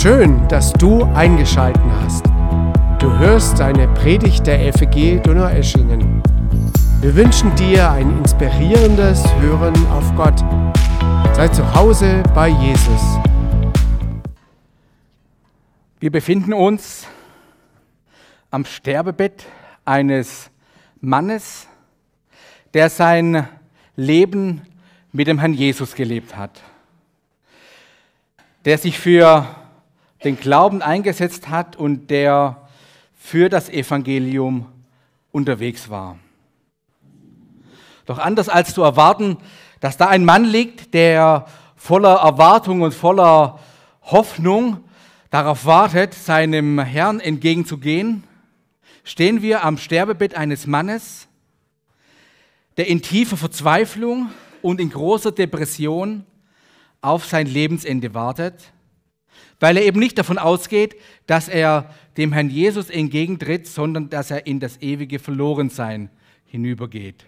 Schön, dass du eingeschalten hast. Du hörst eine Predigt der FEG Donaueschingen. Wir wünschen dir ein inspirierendes Hören auf Gott. Sei zu Hause bei Jesus. Wir befinden uns am Sterbebett eines Mannes, der sein Leben mit dem Herrn Jesus gelebt hat, der sich für den Glauben eingesetzt hat und der für das Evangelium unterwegs war. Doch anders als zu erwarten, dass da ein Mann liegt, der voller Erwartung und voller Hoffnung darauf wartet, seinem Herrn entgegenzugehen, stehen wir am Sterbebett eines Mannes, der in tiefer Verzweiflung und in großer Depression auf sein Lebensende wartet, weil er eben nicht davon ausgeht, dass er dem Herrn Jesus entgegentritt, sondern dass er in das ewige Verlorensein hinübergeht.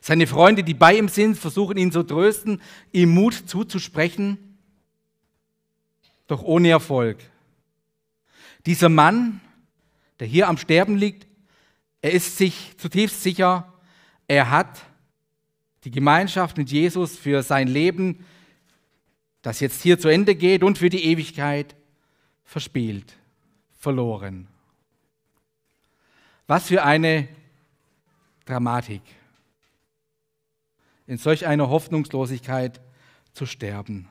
Seine Freunde, die bei ihm sind, versuchen ihn zu trösten, ihm Mut zuzusprechen, doch ohne Erfolg. Dieser Mann, der hier am Sterben liegt, er ist sich zutiefst sicher, er hat die Gemeinschaft mit Jesus für sein Leben, das jetzt hier zu Ende geht und für die Ewigkeit verspielt, verloren. Was für eine Dramatik, in solch einer Hoffnungslosigkeit zu sterben.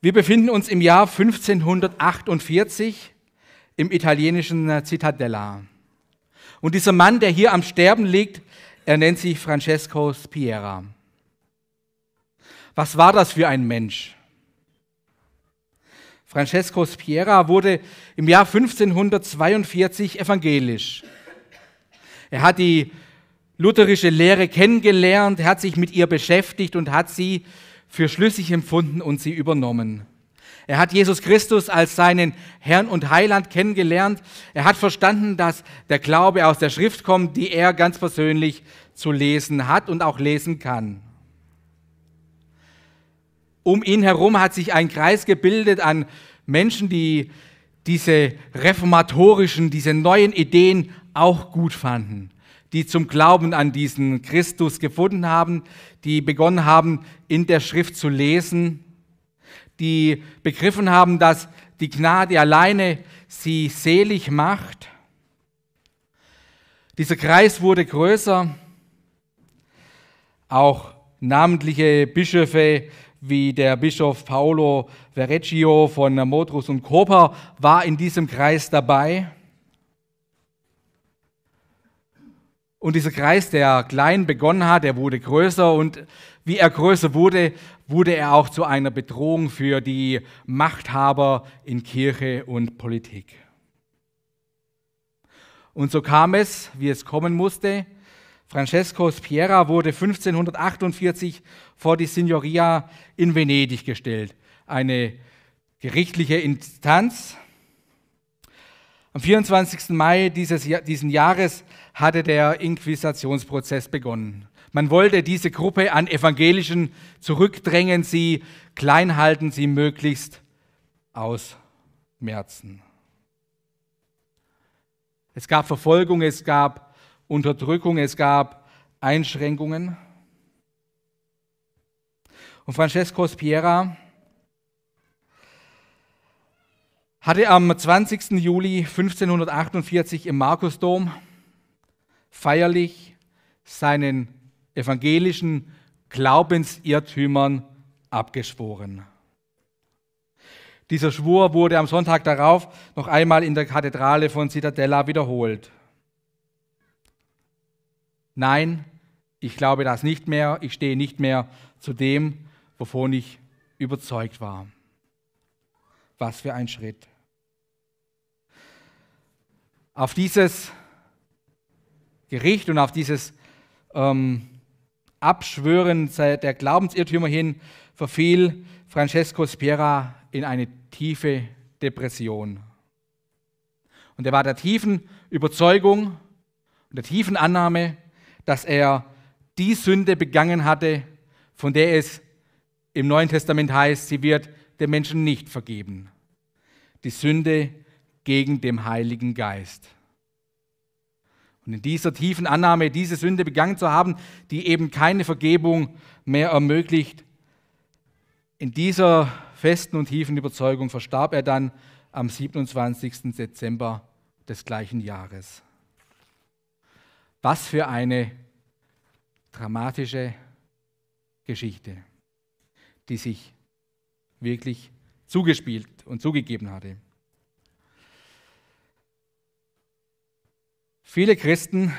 Wir befinden uns im Jahr 1548 im italienischen Cittadella. Und dieser Mann, der hier am Sterben liegt, er nennt sich Francesco Spiera. Was war das für ein Mensch? Francesco Spiera wurde im Jahr 1542 evangelisch. Er hat die lutherische Lehre kennengelernt, er hat sich mit ihr beschäftigt und hat sie für schlüssig empfunden und sie übernommen. Er hat Jesus Christus als seinen Herrn und Heiland kennengelernt. Er hat verstanden, dass der Glaube aus der Schrift kommt, die er ganz persönlich zu lesen hat und auch lesen kann. Um ihn herum hat sich ein Kreis gebildet an Menschen, die diese reformatorischen, diese neuen Ideen auch gut fanden die zum Glauben an diesen Christus gefunden haben, die begonnen haben, in der Schrift zu lesen, die begriffen haben, dass die Gnade alleine sie selig macht. Dieser Kreis wurde größer. Auch namentliche Bischöfe wie der Bischof Paolo Verrecchio von Modrus und Koper war in diesem Kreis dabei. Und dieser Kreis, der klein begonnen hat, der wurde größer und wie er größer wurde, wurde er auch zu einer Bedrohung für die Machthaber in Kirche und Politik. Und so kam es, wie es kommen musste. Francesco Spiera wurde 1548 vor die Signoria in Venedig gestellt, eine gerichtliche Instanz. Am 24. Mai dieses, diesen Jahres hatte der Inquisitionsprozess begonnen. Man wollte diese Gruppe an Evangelischen zurückdrängen, sie klein halten, sie möglichst ausmerzen. Es gab Verfolgung, es gab Unterdrückung, es gab Einschränkungen. Und Francesco Spiera hatte am 20. Juli 1548 im Markusdom feierlich seinen evangelischen Glaubensirrtümern abgeschworen. Dieser Schwur wurde am Sonntag darauf noch einmal in der Kathedrale von Cittadella wiederholt. Nein, ich glaube das nicht mehr, ich stehe nicht mehr zu dem, wovon ich überzeugt war. Was für ein Schritt. Auf dieses Gericht und auf dieses ähm, Abschwören der Glaubensirrtümer hin verfiel Francesco Spiera in eine tiefe Depression. Und er war der tiefen Überzeugung und der tiefen Annahme, dass er die Sünde begangen hatte, von der es im Neuen Testament heißt, sie wird den Menschen nicht vergeben. Die Sünde gegen den Heiligen Geist. Und in dieser tiefen Annahme, diese Sünde begangen zu haben, die eben keine Vergebung mehr ermöglicht, in dieser festen und tiefen Überzeugung verstarb er dann am 27. Dezember des gleichen Jahres. Was für eine dramatische Geschichte, die sich wirklich zugespielt und zugegeben hatte. Viele Christen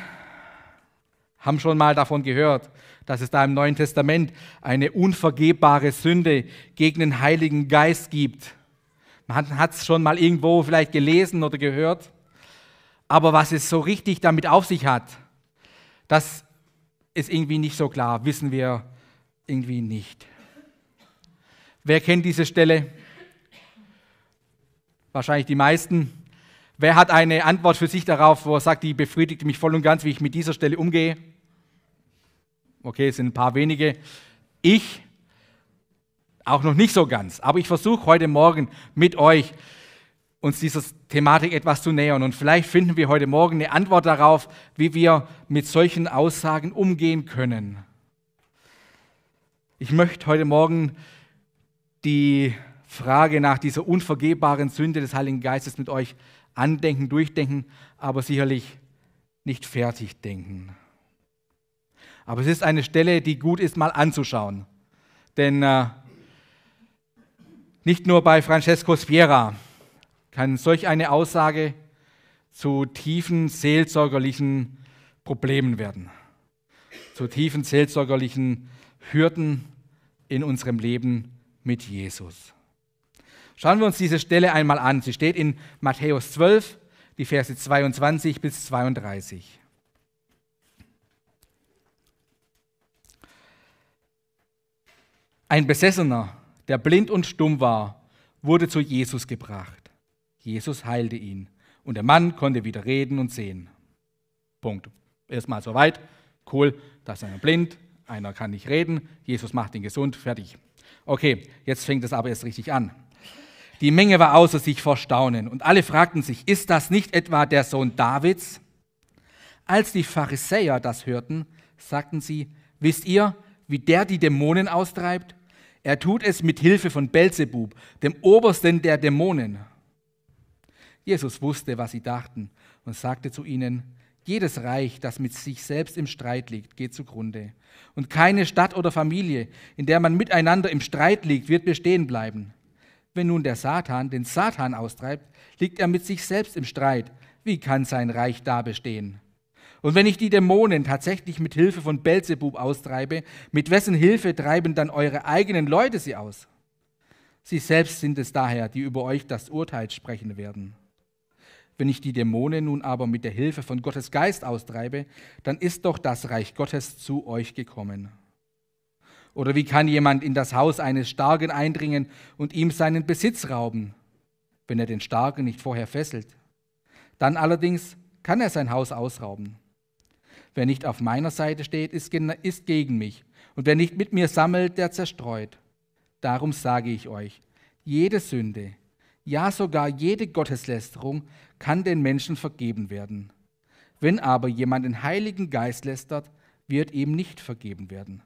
haben schon mal davon gehört, dass es da im Neuen Testament eine unvergebbare Sünde gegen den Heiligen Geist gibt. Man hat es schon mal irgendwo vielleicht gelesen oder gehört. Aber was es so richtig damit auf sich hat, das ist irgendwie nicht so klar, wissen wir irgendwie nicht. Wer kennt diese Stelle? Wahrscheinlich die meisten. Wer hat eine Antwort für sich darauf, wo er sagt, die befriedigt mich voll und ganz, wie ich mit dieser Stelle umgehe? Okay, es sind ein paar wenige. Ich auch noch nicht so ganz, aber ich versuche heute Morgen mit euch uns dieser Thematik etwas zu nähern und vielleicht finden wir heute Morgen eine Antwort darauf, wie wir mit solchen Aussagen umgehen können. Ich möchte heute Morgen die Frage nach dieser unvergebbaren Sünde des Heiligen Geistes mit euch andenken, durchdenken, aber sicherlich nicht fertig denken. Aber es ist eine Stelle, die gut ist, mal anzuschauen. Denn äh, nicht nur bei Francesco Spiera kann solch eine Aussage zu tiefen seelsorgerlichen Problemen werden, zu tiefen seelsorgerlichen Hürden in unserem Leben mit Jesus. Schauen wir uns diese Stelle einmal an. Sie steht in Matthäus 12, die Verse 22 bis 32. Ein Besessener, der blind und stumm war, wurde zu Jesus gebracht. Jesus heilte ihn und der Mann konnte wieder reden und sehen. Punkt. Erstmal soweit. Cool, da ist einer blind, einer kann nicht reden, Jesus macht ihn gesund, fertig. Okay, jetzt fängt es aber erst richtig an. Die Menge war außer sich vor Staunen und alle fragten sich, ist das nicht etwa der Sohn Davids? Als die Pharisäer das hörten, sagten sie, wisst ihr, wie der die Dämonen austreibt? Er tut es mit Hilfe von Belzebub, dem Obersten der Dämonen. Jesus wusste, was sie dachten und sagte zu ihnen, jedes Reich, das mit sich selbst im Streit liegt, geht zugrunde. Und keine Stadt oder Familie, in der man miteinander im Streit liegt, wird bestehen bleiben. Wenn nun der Satan den Satan austreibt, liegt er mit sich selbst im Streit. Wie kann sein Reich da bestehen? Und wenn ich die Dämonen tatsächlich mit Hilfe von Belzebub austreibe, mit wessen Hilfe treiben dann eure eigenen Leute sie aus? Sie selbst sind es daher, die über euch das Urteil sprechen werden. Wenn ich die Dämonen nun aber mit der Hilfe von Gottes Geist austreibe, dann ist doch das Reich Gottes zu euch gekommen. Oder wie kann jemand in das Haus eines Starken eindringen und ihm seinen Besitz rauben, wenn er den Starken nicht vorher fesselt? Dann allerdings kann er sein Haus ausrauben. Wer nicht auf meiner Seite steht, ist, gegen mich. Und wer nicht mit mir sammelt, der zerstreut. Darum sage ich euch, jede Sünde, ja sogar jede Gotteslästerung kann den Menschen vergeben werden. Wenn aber jemand den Heiligen Geist lästert, wird ihm nicht vergeben werden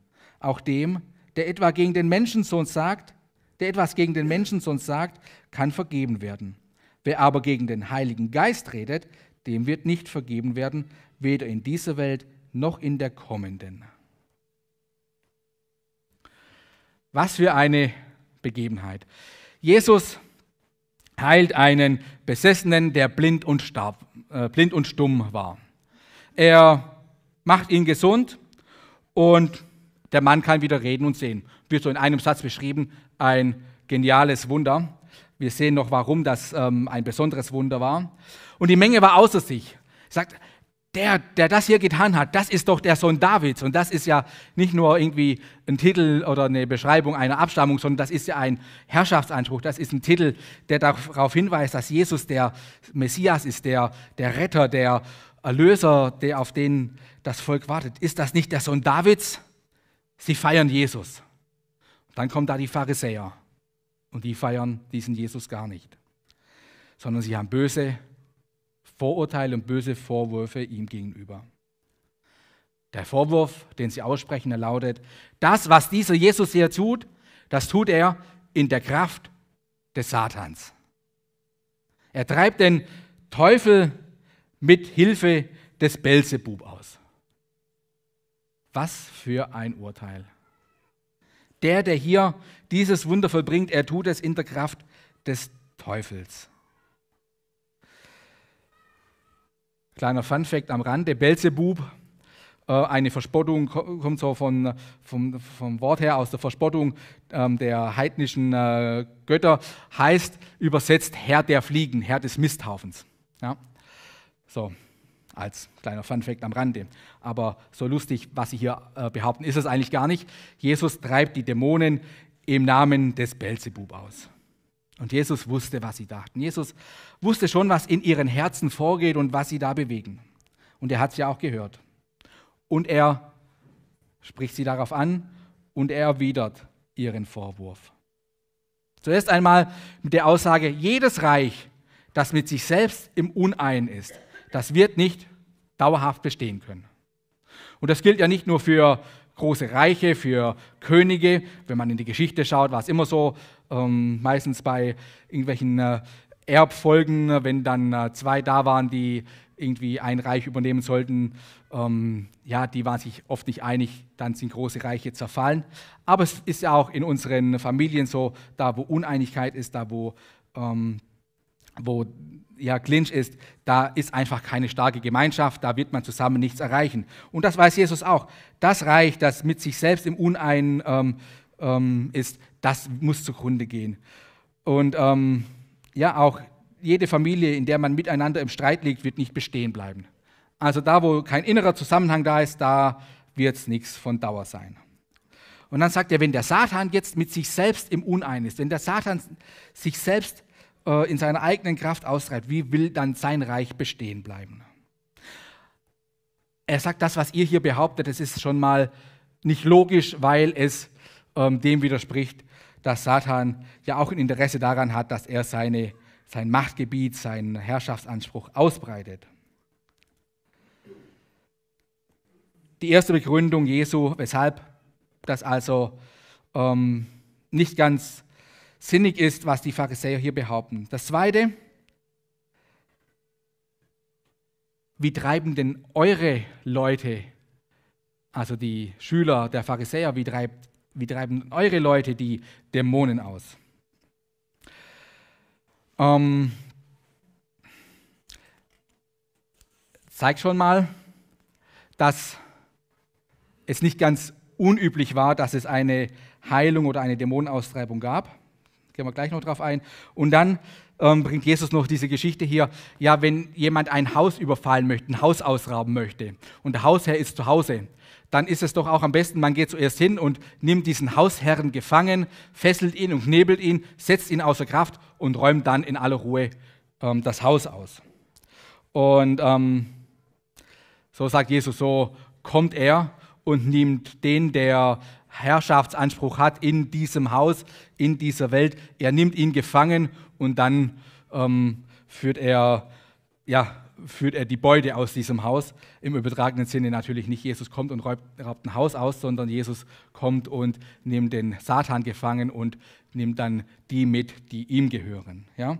auch dem, der etwa gegen den Menschensohn sagt, der etwas gegen den Menschensohn sagt, kann vergeben werden. Wer aber gegen den Heiligen Geist redet, dem wird nicht vergeben werden, weder in dieser Welt noch in der kommenden. Was für eine Begebenheit. Jesus heilt einen Besessenen, der blind und, starb, äh, blind und stumm war. Er macht ihn gesund und der Mann kann wieder reden und sehen. Wird so in einem Satz beschrieben, ein geniales Wunder. Wir sehen noch, warum das ähm, ein besonderes Wunder war. Und die Menge war außer sich. Sagt, der, der das hier getan hat, das ist doch der Sohn Davids. Und das ist ja nicht nur irgendwie ein Titel oder eine Beschreibung einer Abstammung, sondern das ist ja ein Herrschaftsanspruch. Das ist ein Titel, der darauf hinweist, dass Jesus der Messias ist, der, der Retter, der Erlöser, der auf den das Volk wartet. Ist das nicht der Sohn Davids? Sie feiern Jesus. Dann kommen da die Pharisäer Und die feiern diesen Jesus gar nicht, sondern sie haben böse Vorurteile und böse Vorwürfe ihm gegenüber. Der Vorwurf, den sie aussprechen, er lautet, das, was dieser Jesus hier tut, das tut er in der Kraft des Satans. Er treibt den Teufel mit Hilfe des Belzebub aus. Was für ein Urteil. Der, der hier dieses Wunder vollbringt, er tut es in der Kraft des Teufels. Kleiner Funfact am Rande: Belzebub äh, eine Verspottung, kommt so von, vom, vom Wort her aus der Verspottung ähm, der heidnischen äh, Götter, heißt übersetzt Herr der Fliegen, Herr des Misthaufens. Ja? So, als kleiner Funfact am Rande. Aber so lustig, was sie hier äh, behaupten, ist es eigentlich gar nicht. Jesus treibt die Dämonen im Namen des Belzebub aus. Und Jesus wusste, was sie dachten. Jesus wusste schon, was in ihren Herzen vorgeht und was sie da bewegen. Und er hat es ja auch gehört und er spricht sie darauf an und er erwidert ihren Vorwurf. Zuerst einmal mit der Aussage, jedes Reich, das mit sich selbst im Unein ist, das wird nicht dauerhaft bestehen können. Und das gilt ja nicht nur für große Reiche, für Könige. Wenn man in die Geschichte schaut, war es immer so, ähm, meistens bei irgendwelchen äh, Erbfolgen, wenn dann äh, zwei da waren, die irgendwie ein Reich übernehmen sollten, ähm, ja, die waren sich oft nicht einig, dann sind große Reiche zerfallen. Aber es ist ja auch in unseren Familien so, da wo Uneinigkeit ist, da wo, ähm, wo ja, Clinch ist, da ist einfach keine starke Gemeinschaft, da wird man zusammen nichts erreichen. Und das weiß Jesus auch. Das Reich, das mit sich selbst im Unein ähm, ähm ist, das muss zugrunde gehen. Und ähm, ja, auch jede Familie, in der man miteinander im Streit liegt, wird nicht bestehen bleiben. Also da, wo kein innerer Zusammenhang da ist, da wird es nichts von Dauer sein. Und dann sagt er, wenn der Satan jetzt mit sich selbst im Unein ist, wenn der Satan sich selbst äh, in seiner eigenen Kraft austreibt, wie will dann sein Reich bestehen bleiben? Er sagt, das, was ihr hier behauptet, das ist schon mal nicht logisch, weil es ähm, dem widerspricht, dass Satan ja auch ein Interesse daran hat, dass er seine sein Machtgebiet, seinen Herrschaftsanspruch ausbreitet. Die erste Begründung Jesu, weshalb das also ähm, nicht ganz sinnig ist, was die Pharisäer hier behaupten. Das zweite, wie treiben denn eure Leute, also die Schüler der Pharisäer, wie, treibt, wie treiben eure Leute die Dämonen aus? Ähm, zeigt schon mal, dass es nicht ganz unüblich war, dass es eine Heilung oder eine Dämonenaustreibung gab. Gehen wir gleich noch drauf ein. Und dann ähm, bringt Jesus noch diese Geschichte hier. Ja, wenn jemand ein Haus überfallen möchte, ein Haus ausrauben möchte und der Hausherr ist zu Hause, dann ist es doch auch am besten, man geht zuerst hin und nimmt diesen Hausherrn gefangen, fesselt ihn und knebelt ihn, setzt ihn außer Kraft und räumt dann in aller Ruhe ähm, das Haus aus. Und ähm, so sagt Jesus, so kommt er und nimmt den, der Herrschaftsanspruch hat in diesem Haus, in dieser Welt, er nimmt ihn gefangen und dann ähm, führt er ja, führt er die Beute aus diesem Haus. Im übertragenen Sinne natürlich nicht, Jesus kommt und raubt, raubt ein Haus aus, sondern Jesus kommt und nimmt den Satan gefangen und nimmt dann die mit, die ihm gehören. Ja?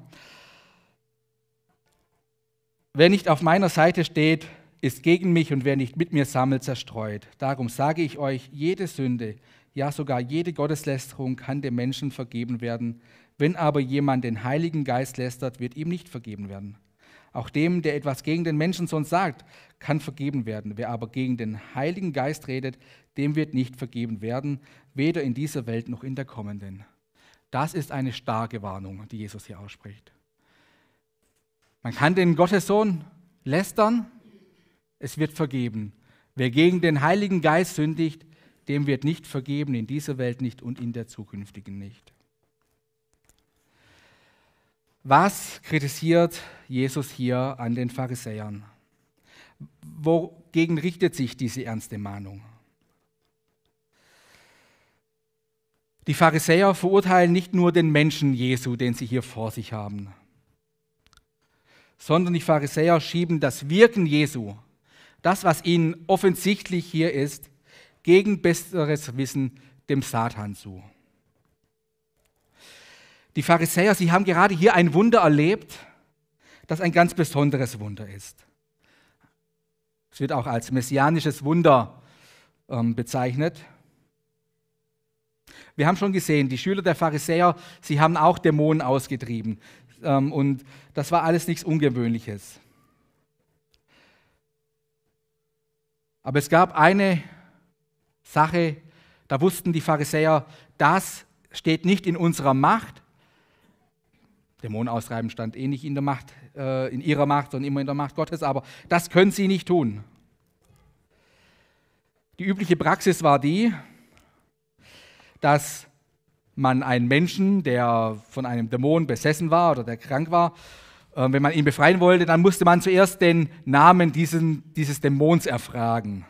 Wer nicht auf meiner Seite steht, ist gegen mich und wer nicht mit mir sammelt, zerstreut. Darum sage ich euch, jede Sünde, ja sogar jede Gotteslästerung kann dem Menschen vergeben werden. Wenn aber jemand den Heiligen Geist lästert, wird ihm nicht vergeben werden. Auch dem, der etwas gegen den Menschensohn sagt, kann vergeben werden. Wer aber gegen den Heiligen Geist redet, dem wird nicht vergeben werden, weder in dieser Welt noch in der kommenden. Das ist eine starke Warnung, die Jesus hier ausspricht. Man kann den Gottessohn lästern, es wird vergeben. Wer gegen den Heiligen Geist sündigt, dem wird nicht vergeben, in dieser Welt nicht und in der zukünftigen nicht. Was kritisiert Jesus hier an den Pharisäern? Wogegen richtet sich diese ernste Mahnung? Die Pharisäer verurteilen nicht nur den Menschen Jesu, den sie hier vor sich haben, sondern die Pharisäer schieben das Wirken Jesu, das, was ihnen offensichtlich hier ist, gegen besseres Wissen dem Satan zu. Die Pharisäer, sie haben gerade hier ein Wunder erlebt, das ein ganz besonderes Wunder ist. Es wird auch als messianisches Wunder ähm, bezeichnet. Wir haben schon gesehen, die Schüler der Pharisäer, sie haben auch Dämonen ausgetrieben. Ähm, und das war alles nichts Ungewöhnliches. Aber es gab eine Sache, da wussten die Pharisäer, das steht nicht in unserer Macht. Dämonen austreiben stand eh nicht in, der Macht, äh, in ihrer Macht, sondern immer in der Macht Gottes, aber das können sie nicht tun. Die übliche Praxis war die, dass man einen Menschen, der von einem Dämon besessen war oder der krank war, äh, wenn man ihn befreien wollte, dann musste man zuerst den Namen diesen, dieses Dämons erfragen.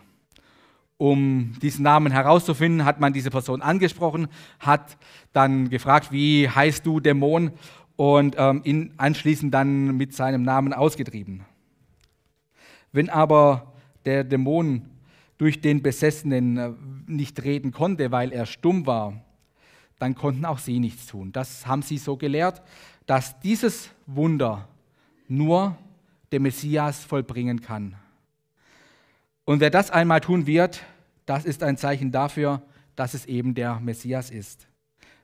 Um diesen Namen herauszufinden, hat man diese Person angesprochen, hat dann gefragt, wie heißt du Dämon und ähm, ihn anschließend dann mit seinem Namen ausgetrieben. Wenn aber der Dämon durch den Besessenen äh, nicht reden konnte, weil er stumm war, dann konnten auch sie nichts tun. Das haben sie so gelehrt, dass dieses Wunder nur der Messias vollbringen kann. Und wer das einmal tun wird, das ist ein Zeichen dafür, dass es eben der Messias ist.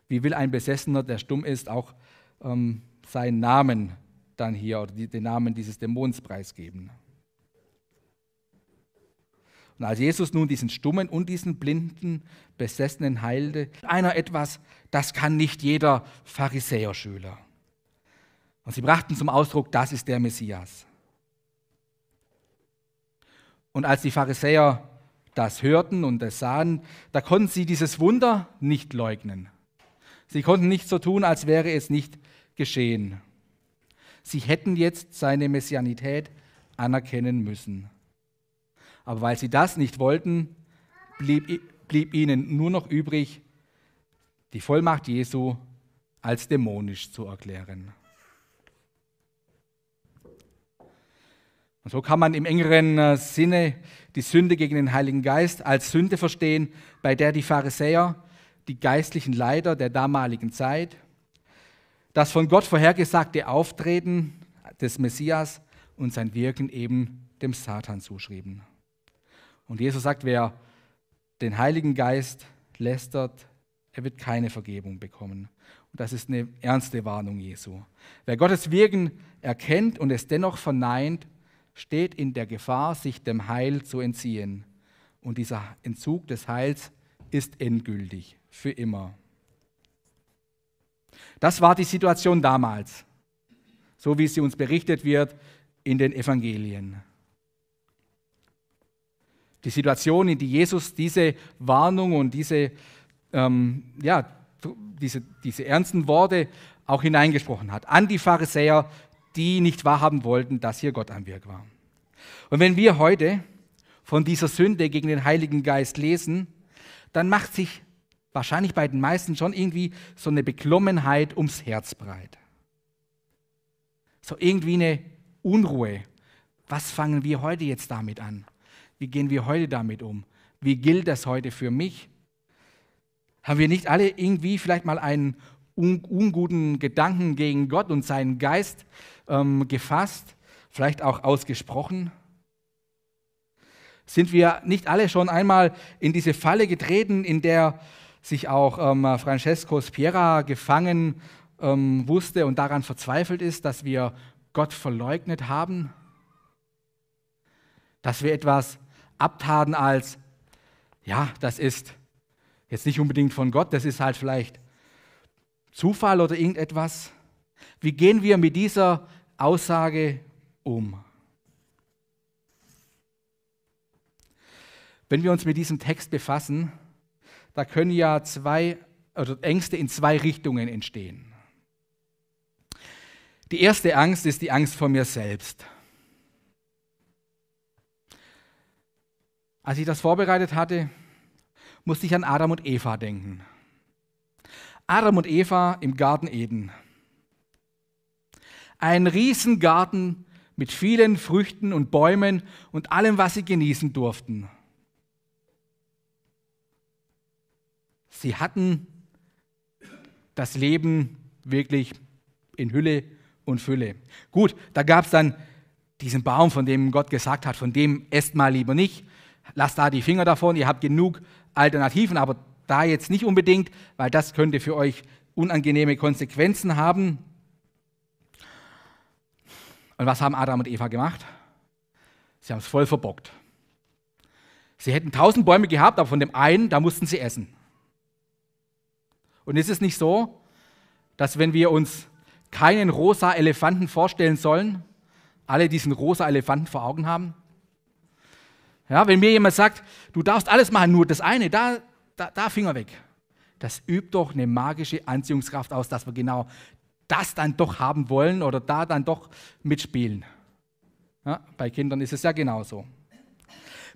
Wie will ein Besessener, der stumm ist, auch ähm, seinen Namen dann hier oder die, den Namen dieses Dämons preisgeben? Und als Jesus nun diesen Stummen und diesen blinden Besessenen heilte, einer etwas, das kann nicht jeder Pharisäerschüler. Und sie brachten zum Ausdruck, das ist der Messias. Und als die Pharisäer das hörten und es sahen, da konnten sie dieses Wunder nicht leugnen. Sie konnten nicht so tun, als wäre es nicht geschehen. Sie hätten jetzt seine Messianität anerkennen müssen. Aber weil sie das nicht wollten, blieb, blieb ihnen nur noch übrig, die Vollmacht Jesu als dämonisch zu erklären. Und so kann man im engeren äh, Sinne die Sünde gegen den Heiligen Geist als Sünde verstehen, bei der die Pharisäer, die geistlichen Leiter der damaligen Zeit, das von Gott vorhergesagte Auftreten des Messias und sein Wirken eben dem Satan zuschrieben. Und Jesus sagt, wer den Heiligen Geist lästert, er wird keine Vergebung bekommen. Und das ist eine ernste Warnung Jesu. Wer Gottes Wirken erkennt und es dennoch verneint, steht in der Gefahr, sich dem Heil zu entziehen. Und dieser Entzug des Heils ist endgültig, für immer. Das war die Situation damals, so wie sie uns berichtet wird in den Evangelien die Situation, in die Jesus diese Warnung und diese, ähm, ja, diese, diese ernsten Worte auch hineingesprochen hat. An die Pharisäer, die nicht wahrhaben wollten, dass hier Gott am Werk war. Und wenn wir heute von dieser Sünde gegen den Heiligen Geist lesen, dann macht sich wahrscheinlich bei den meisten schon irgendwie so eine Beklommenheit ums Herz breit. So irgendwie eine Unruhe. Was fangen wir heute jetzt damit an? Wie gehen wir heute damit um? Wie gilt das heute für mich? Haben wir nicht alle irgendwie vielleicht mal einen un unguten Gedanken gegen Gott und seinen Geist ähm, gefasst, vielleicht auch ausgesprochen? Sind wir nicht alle schon einmal in diese Falle getreten, in der sich auch ähm, Francesco Spiera gefangen ähm, wusste und daran verzweifelt ist, dass wir Gott verleugnet haben? Dass wir etwas abtaten als, ja, das ist jetzt nicht unbedingt von Gott, das ist halt vielleicht Zufall oder irgendetwas. Wie gehen wir mit dieser Aussage um? Wenn wir uns mit diesem Text befassen, da können ja zwei oder Ängste in zwei Richtungen entstehen. Die erste Angst ist die Angst vor mir selbst. Als ich das vorbereitet hatte, musste ich an Adam und Eva denken. Adam und Eva im Garten Eden. Ein Riesengarten mit vielen Früchten und Bäumen und allem, was sie genießen durften. Sie hatten das Leben wirklich in Hülle und Fülle. Gut, da gab es dann diesen Baum, von dem Gott gesagt hat, von dem esst mal lieber nicht. Lasst da die Finger davon, ihr habt genug Alternativen, aber da jetzt nicht unbedingt, weil das könnte für euch unangenehme Konsequenzen haben. Und was haben Adam und Eva gemacht? Sie haben es voll verbockt. Sie hätten tausend Bäume gehabt, aber von dem einen, da mussten sie essen. Und ist es nicht so, dass wenn wir uns keinen rosa Elefanten vorstellen sollen, alle diesen rosa Elefanten vor Augen haben? Ja, wenn mir jemand sagt, du darfst alles machen, nur das eine, da, da, da Finger weg. Das übt doch eine magische Anziehungskraft aus, dass wir genau das dann doch haben wollen oder da dann doch mitspielen. Ja, bei Kindern ist es ja genauso.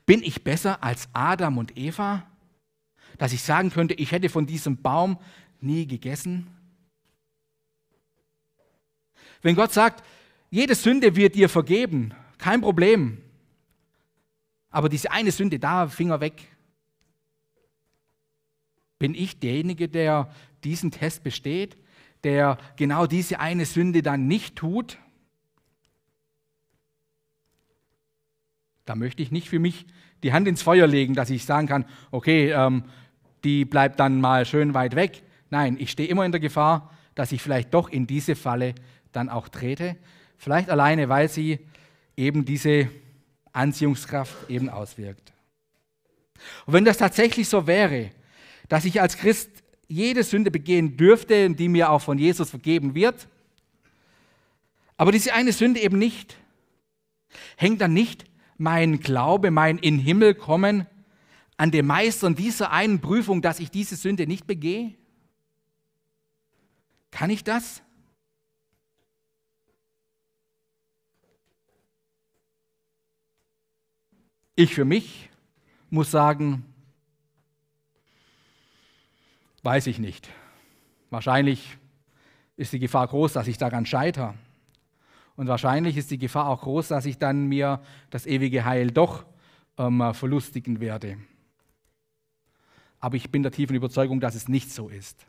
Bin ich besser als Adam und Eva, dass ich sagen könnte, ich hätte von diesem Baum nie gegessen? Wenn Gott sagt, jede Sünde wird dir vergeben, kein Problem. Aber diese eine Sünde, da Finger weg. Bin ich derjenige, der diesen Test besteht, der genau diese eine Sünde dann nicht tut? Da möchte ich nicht für mich die Hand ins Feuer legen, dass ich sagen kann, okay, ähm, die bleibt dann mal schön weit weg. Nein, ich stehe immer in der Gefahr, dass ich vielleicht doch in diese Falle dann auch trete. Vielleicht alleine, weil sie eben diese Anziehungskraft eben auswirkt. Und wenn das tatsächlich so wäre, dass ich als Christ jede Sünde begehen dürfte, die mir auch von Jesus vergeben wird, aber diese eine Sünde eben nicht, hängt dann nicht mein Glaube, mein in Himmel kommen an dem Meistern dieser einen Prüfung, dass ich diese Sünde nicht begehe? Kann ich das? Ich für mich muss sagen, weiß ich nicht. Wahrscheinlich ist die Gefahr groß, dass ich daran scheitere. Und wahrscheinlich ist die Gefahr auch groß, dass ich dann mir das ewige Heil doch ähm, verlustigen werde. Aber ich bin der tiefen Überzeugung, dass es nicht so ist.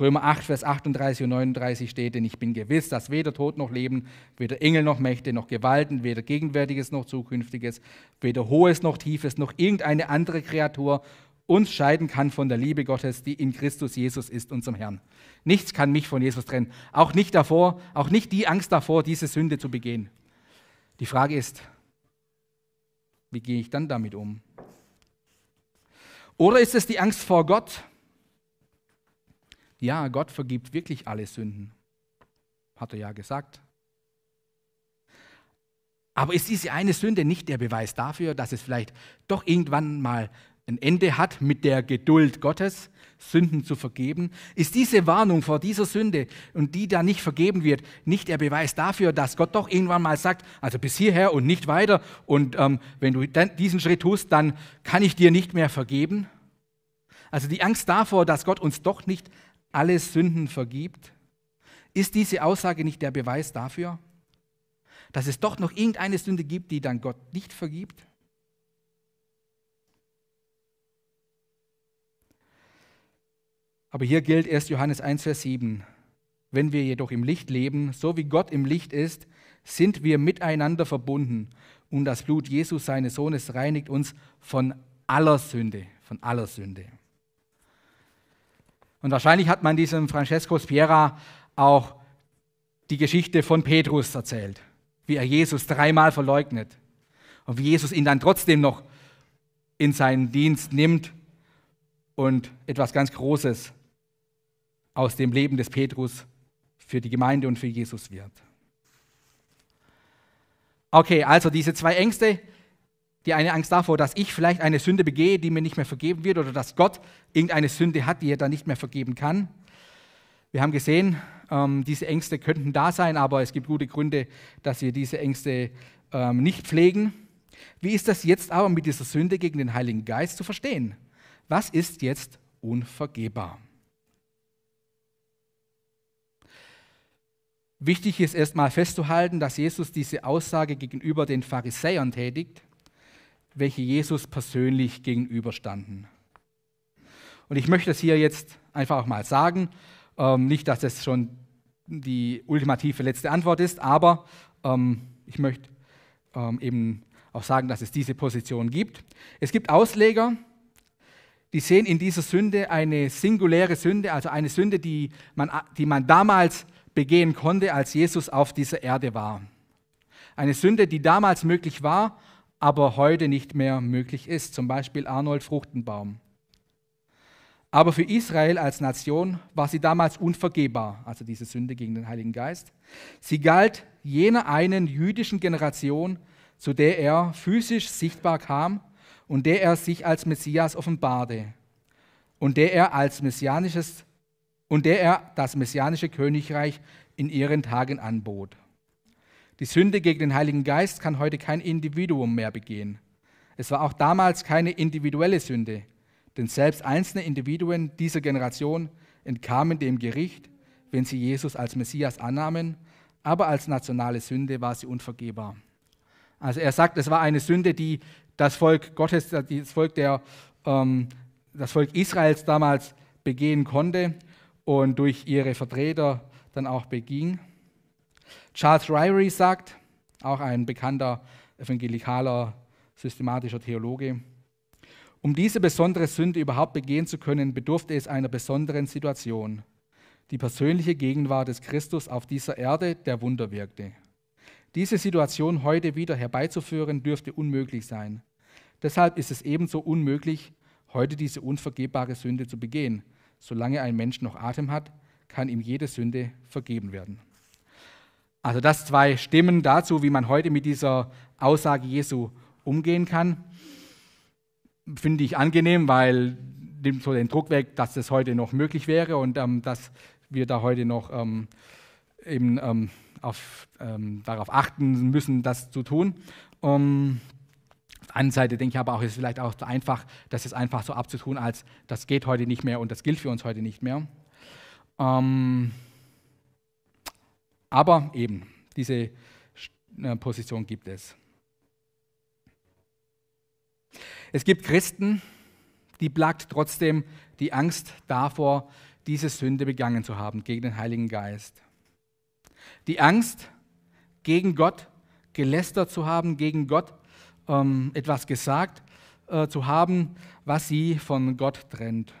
Römer 8, Vers 38 und 39 steht, denn ich bin gewiss, dass weder Tod noch Leben, weder Engel noch Mächte noch Gewalten, weder Gegenwärtiges noch Zukünftiges, weder Hohes noch Tiefes noch irgendeine andere Kreatur uns scheiden kann von der Liebe Gottes, die in Christus Jesus ist, unserem Herrn. Nichts kann mich von Jesus trennen. Auch nicht davor, auch nicht die Angst davor, diese Sünde zu begehen. Die Frage ist, wie gehe ich dann damit um? Oder ist es die Angst vor Gott? Ja, Gott vergibt wirklich alle Sünden. Hat er ja gesagt. Aber ist diese eine Sünde nicht der Beweis dafür, dass es vielleicht doch irgendwann mal ein Ende hat mit der Geduld Gottes, Sünden zu vergeben? Ist diese Warnung vor dieser Sünde und die da nicht vergeben wird, nicht der Beweis dafür, dass Gott doch irgendwann mal sagt, also bis hierher und nicht weiter und ähm, wenn du diesen Schritt tust, dann kann ich dir nicht mehr vergeben? Also die Angst davor, dass Gott uns doch nicht alle Sünden vergibt? Ist diese Aussage nicht der Beweis dafür, dass es doch noch irgendeine Sünde gibt, die dann Gott nicht vergibt? Aber hier gilt erst Johannes 1, Vers 7. Wenn wir jedoch im Licht leben, so wie Gott im Licht ist, sind wir miteinander verbunden. Und das Blut Jesus, seines Sohnes, reinigt uns von aller Sünde, von aller Sünde. Und wahrscheinlich hat man diesem Francesco Spiera auch die Geschichte von Petrus erzählt, wie er Jesus dreimal verleugnet und wie Jesus ihn dann trotzdem noch in seinen Dienst nimmt und etwas ganz Großes aus dem Leben des Petrus für die Gemeinde und für Jesus wird. Okay, also diese zwei Ängste, die eine Angst davor, dass ich vielleicht eine Sünde begehe, die mir nicht mehr vergeben wird oder dass Gott irgendeine Sünde hat, die er dann nicht mehr vergeben kann. Wir haben gesehen, ähm, diese Ängste könnten da sein, aber es gibt gute Gründe, dass wir diese Ängste ähm, nicht pflegen. Wie ist das jetzt aber mit dieser Sünde gegen den Heiligen Geist zu verstehen? Was ist jetzt unvergebbar? Wichtig ist erstmal festzuhalten, dass Jesus diese Aussage gegenüber den Pharisäern tätigt welche Jesus persönlich gegenüberstanden. Und ich möchte das hier jetzt einfach auch mal sagen. Ähm, nicht, dass das schon die ultimative letzte Antwort ist, aber ähm, ich möchte ähm, eben auch sagen, dass es diese Position gibt. Es gibt Ausleger, die sehen in dieser Sünde eine singuläre Sünde, also eine Sünde, die man, die man damals begehen konnte, als Jesus auf dieser Erde war. Eine Sünde, die damals möglich war, aber heute nicht mehr möglich ist, zum Beispiel Arnold Fruchtenbaum. Aber für Israel als Nation war sie damals unvergebbar, also diese Sünde gegen den Heiligen Geist. Sie galt jener einen jüdischen Generation, zu der er physisch sichtbar kam und der er sich als Messias offenbarte und der er als messianisches und der er das messianische Königreich in ihren Tagen anbot. Die Sünde gegen den Heiligen Geist kann heute kein Individuum mehr begehen. Es war auch damals keine individuelle Sünde, denn selbst einzelne Individuen dieser Generation entkamen dem Gericht, wenn sie Jesus als Messias annahmen, aber als nationale Sünde war sie unvergebbar. Also er sagt, es war eine Sünde, die das Volk Gottes, das Volk, der, ähm, das Volk Israels damals begehen konnte und durch ihre Vertreter dann auch beging. Charles Ryrie sagt, auch ein bekannter evangelikaler systematischer Theologe, um diese besondere Sünde überhaupt begehen zu können, bedurfte es einer besonderen Situation, die persönliche Gegenwart des Christus auf dieser Erde, der Wunder wirkte. Diese Situation heute wieder herbeizuführen, dürfte unmöglich sein. Deshalb ist es ebenso unmöglich, heute diese unvergebbare Sünde zu begehen. Solange ein Mensch noch Atem hat, kann ihm jede Sünde vergeben werden. Also das zwei Stimmen dazu, wie man heute mit dieser Aussage Jesu umgehen kann finde ich angenehm, weil nimmt so den Druck weg, dass das heute noch möglich wäre und ähm, dass wir da heute noch ähm, eben ähm, auf, ähm, darauf achten müssen, das zu tun. Um, auf der anderen Seite denke ich aber auch, es ist vielleicht auch so einfach, das ist einfach so abzutun, als das geht heute nicht mehr und das gilt für uns heute nicht mehr. Ähm, aber eben, diese äh, Position gibt es. Es gibt Christen, die plagt trotzdem die Angst davor, diese Sünde begangen zu haben gegen den Heiligen Geist. Die Angst, gegen Gott gelästert zu haben, gegen Gott ähm, etwas gesagt äh, zu haben, was sie von Gott trennt.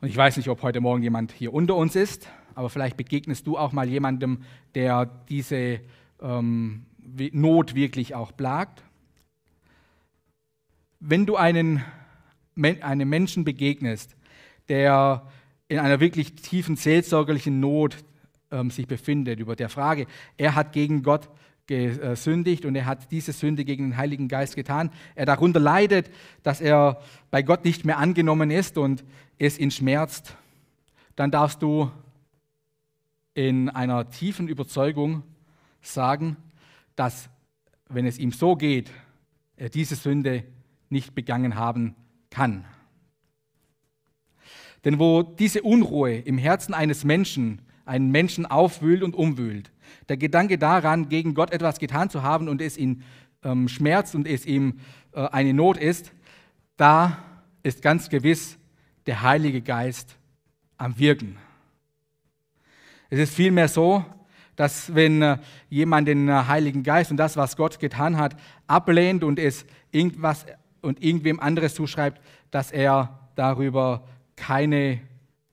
Und ich weiß nicht, ob heute Morgen jemand hier unter uns ist, aber vielleicht begegnest du auch mal jemandem, der diese ähm, Not wirklich auch plagt. Wenn du einen, einem Menschen begegnest, der in einer wirklich tiefen seelsorgerlichen Not ähm, sich befindet, über der Frage, er hat gegen Gott gesündigt und er hat diese Sünde gegen den Heiligen Geist getan, er darunter leidet, dass er bei Gott nicht mehr angenommen ist und es ihn schmerzt, dann darfst du in einer tiefen Überzeugung sagen, dass, wenn es ihm so geht, er diese Sünde nicht begangen haben kann. Denn wo diese Unruhe im Herzen eines Menschen einen Menschen aufwühlt und umwühlt, der Gedanke daran, gegen Gott etwas getan zu haben und es ihn ähm, schmerzt und es ihm äh, eine Not ist, da ist ganz gewiss der Heilige Geist am Wirken. Es ist vielmehr so, dass wenn äh, jemand den äh, Heiligen Geist und das, was Gott getan hat, ablehnt und es irgendwas und irgendwem anderes zuschreibt, dass er darüber keine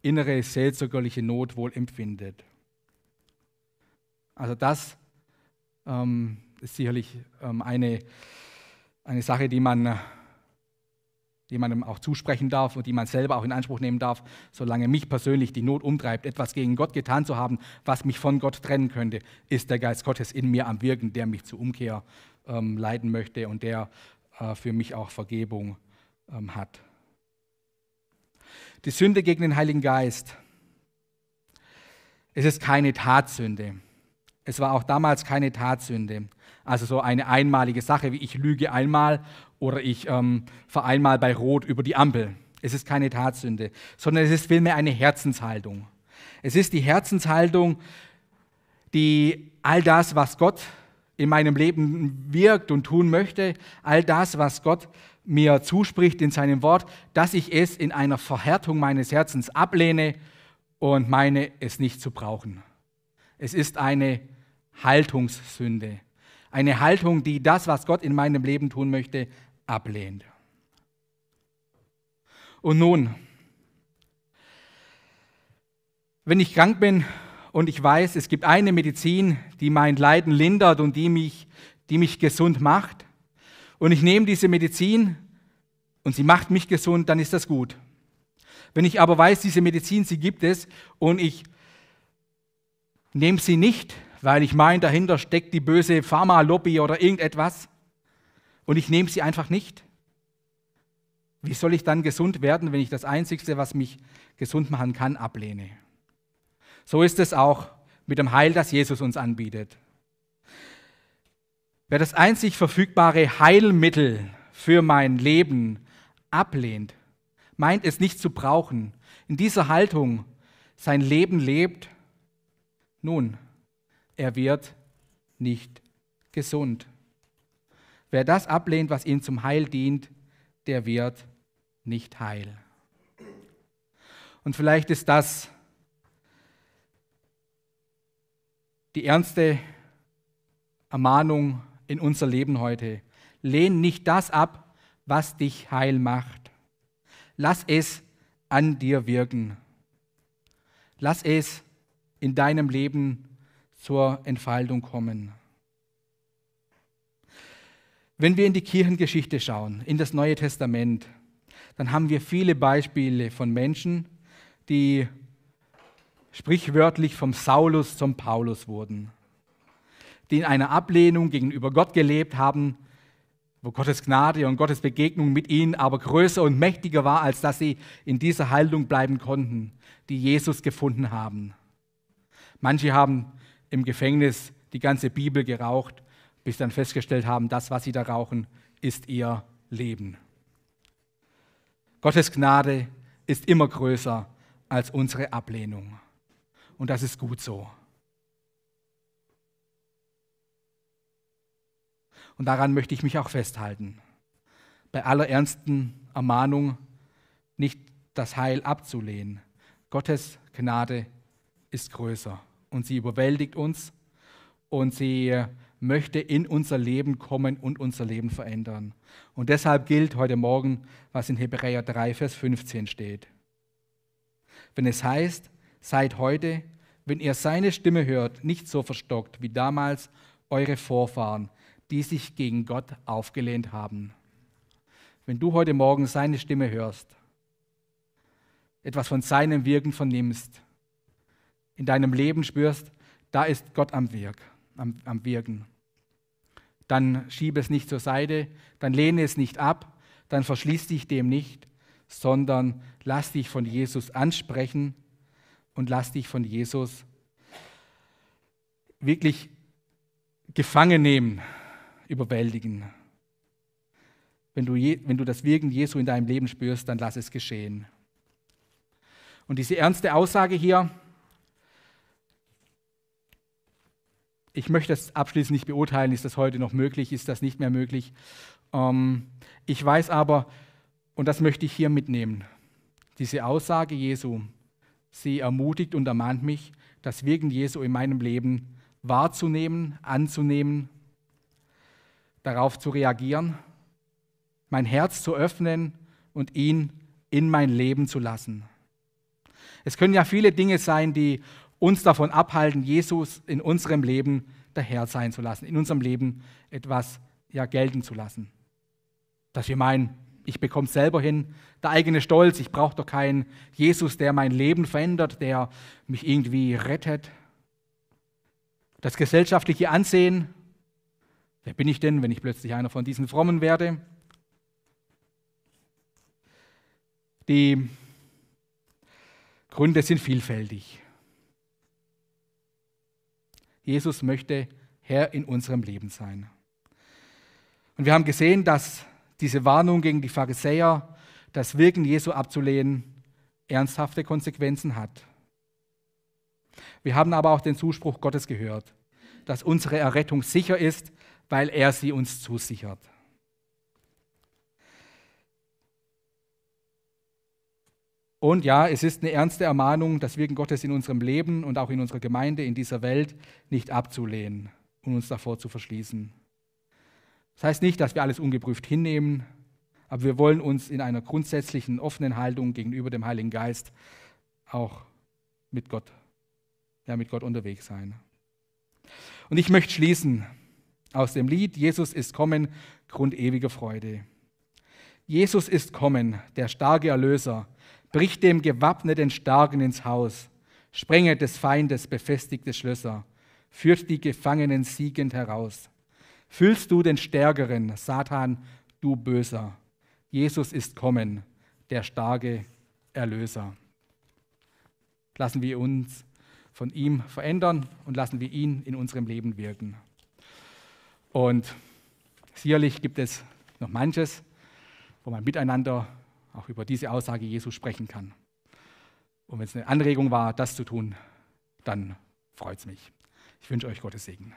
innere seelsorgerliche Not wohl empfindet. Also das ähm, ist sicherlich ähm, eine, eine Sache, die man man auch zusprechen darf und die man selber auch in Anspruch nehmen darf, solange mich persönlich die Not umtreibt, etwas gegen Gott getan zu haben, was mich von Gott trennen könnte, ist der Geist Gottes in mir am Wirken, der mich zur Umkehr ähm, leiten möchte und der äh, für mich auch Vergebung ähm, hat. Die Sünde gegen den Heiligen Geist. Es ist keine Tatsünde. Es war auch damals keine Tatsünde. Also so eine einmalige Sache, wie ich lüge einmal oder ich ähm, fahre einmal bei Rot über die Ampel. Es ist keine Tatsünde, sondern es ist vielmehr eine Herzenshaltung. Es ist die Herzenshaltung, die all das, was Gott in meinem Leben wirkt und tun möchte, all das, was Gott mir zuspricht in seinem Wort, dass ich es in einer Verhärtung meines Herzens ablehne und meine, es nicht zu brauchen. Es ist eine Haltungssünde. Eine Haltung, die das, was Gott in meinem Leben tun möchte, ablehnt. Und nun, wenn ich krank bin und ich weiß, es gibt eine Medizin, die mein Leiden lindert und die mich, die mich gesund macht, und ich nehme diese Medizin und sie macht mich gesund, dann ist das gut. Wenn ich aber weiß, diese Medizin, sie gibt es und ich nehme sie nicht, weil ich meine, dahinter steckt die böse Pharma-Lobby oder irgendetwas und ich nehme sie einfach nicht, wie soll ich dann gesund werden, wenn ich das Einzige, was mich gesund machen kann, ablehne? So ist es auch mit dem Heil, das Jesus uns anbietet. Wer das einzig verfügbare Heilmittel für mein Leben ablehnt, meint es nicht zu brauchen, in dieser Haltung sein Leben lebt, nun, er wird nicht gesund. Wer das ablehnt, was ihm zum Heil dient, der wird nicht heil. Und vielleicht ist das die ernste Ermahnung in unser Leben heute. Lehn nicht das ab, was dich heil macht. Lass es an dir wirken. Lass es in deinem Leben zur Entfaltung kommen. Wenn wir in die Kirchengeschichte schauen, in das Neue Testament, dann haben wir viele Beispiele von Menschen, die sprichwörtlich vom Saulus zum Paulus wurden, die in einer Ablehnung gegenüber Gott gelebt haben, wo Gottes Gnade und Gottes Begegnung mit ihnen aber größer und mächtiger war, als dass sie in dieser Haltung bleiben konnten, die Jesus gefunden haben. Manche haben im Gefängnis die ganze Bibel geraucht, bis dann festgestellt haben, das, was sie da rauchen, ist ihr Leben. Gottes Gnade ist immer größer als unsere Ablehnung. Und das ist gut so. Und daran möchte ich mich auch festhalten. Bei aller ernsten Ermahnung nicht das Heil abzulehnen. Gottes Gnade ist größer und sie überwältigt uns und sie möchte in unser Leben kommen und unser Leben verändern. Und deshalb gilt heute Morgen, was in Hebräer 3, Vers 15 steht. Wenn es heißt, seid heute, wenn ihr seine Stimme hört, nicht so verstockt wie damals eure Vorfahren, die sich gegen Gott aufgelehnt haben. Wenn du heute Morgen seine Stimme hörst, etwas von seinem Wirken vernimmst, in deinem Leben spürst, da ist Gott am Wirk, am, am Wirken, dann schiebe es nicht zur Seite, dann lehne es nicht ab, dann verschließ dich dem nicht, sondern lass dich von Jesus ansprechen und lass dich von Jesus wirklich gefangen nehmen, überwältigen. Wenn du, je, wenn du das Wirken Jesu in deinem Leben spürst, dann lass es geschehen. Und diese ernste Aussage hier, ich möchte das abschließend nicht beurteilen, ist das heute noch möglich, ist das nicht mehr möglich. Ähm, ich weiß aber, und das möchte ich hier mitnehmen, diese Aussage Jesu, sie ermutigt und ermahnt mich, das Wirken Jesu in meinem Leben wahrzunehmen, anzunehmen darauf zu reagieren, mein Herz zu öffnen und ihn in mein Leben zu lassen. Es können ja viele Dinge sein, die uns davon abhalten, Jesus in unserem Leben der Herr sein zu lassen, in unserem Leben etwas ja, gelten zu lassen. Dass wir meinen, ich bekomme es selber hin, der eigene Stolz, ich brauche doch keinen Jesus, der mein Leben verändert, der mich irgendwie rettet. Das gesellschaftliche Ansehen, Wer bin ich denn, wenn ich plötzlich einer von diesen Frommen werde? Die Gründe sind vielfältig. Jesus möchte Herr in unserem Leben sein. Und wir haben gesehen, dass diese Warnung gegen die Pharisäer, das Wirken Jesu abzulehnen, ernsthafte Konsequenzen hat. Wir haben aber auch den Zuspruch Gottes gehört, dass unsere Errettung sicher ist, weil er sie uns zusichert. Und ja, es ist eine ernste Ermahnung, das Wirken Gottes in unserem Leben und auch in unserer Gemeinde, in dieser Welt nicht abzulehnen und uns davor zu verschließen. Das heißt nicht, dass wir alles ungeprüft hinnehmen, aber wir wollen uns in einer grundsätzlichen offenen Haltung gegenüber dem Heiligen Geist auch mit Gott, ja, mit Gott unterwegs sein. Und ich möchte schließen aus dem Lied Jesus ist kommen, Grund ewiger Freude. Jesus ist kommen, der starke Erlöser, bricht dem gewappneten Starken ins Haus, sprenget des Feindes befestigte Schlösser, führt die Gefangenen siegend heraus. Fühlst du den Stärkeren, Satan, du Böser. Jesus ist kommen, der starke Erlöser. Lassen wir uns von ihm verändern und lassen wir ihn in unserem Leben wirken. Und sicherlich gibt es noch manches, wo man miteinander auch über diese Aussage Jesu sprechen kann. Und wenn es eine Anregung war, das zu tun, dann freut es mich. Ich wünsche euch Gottes Segen.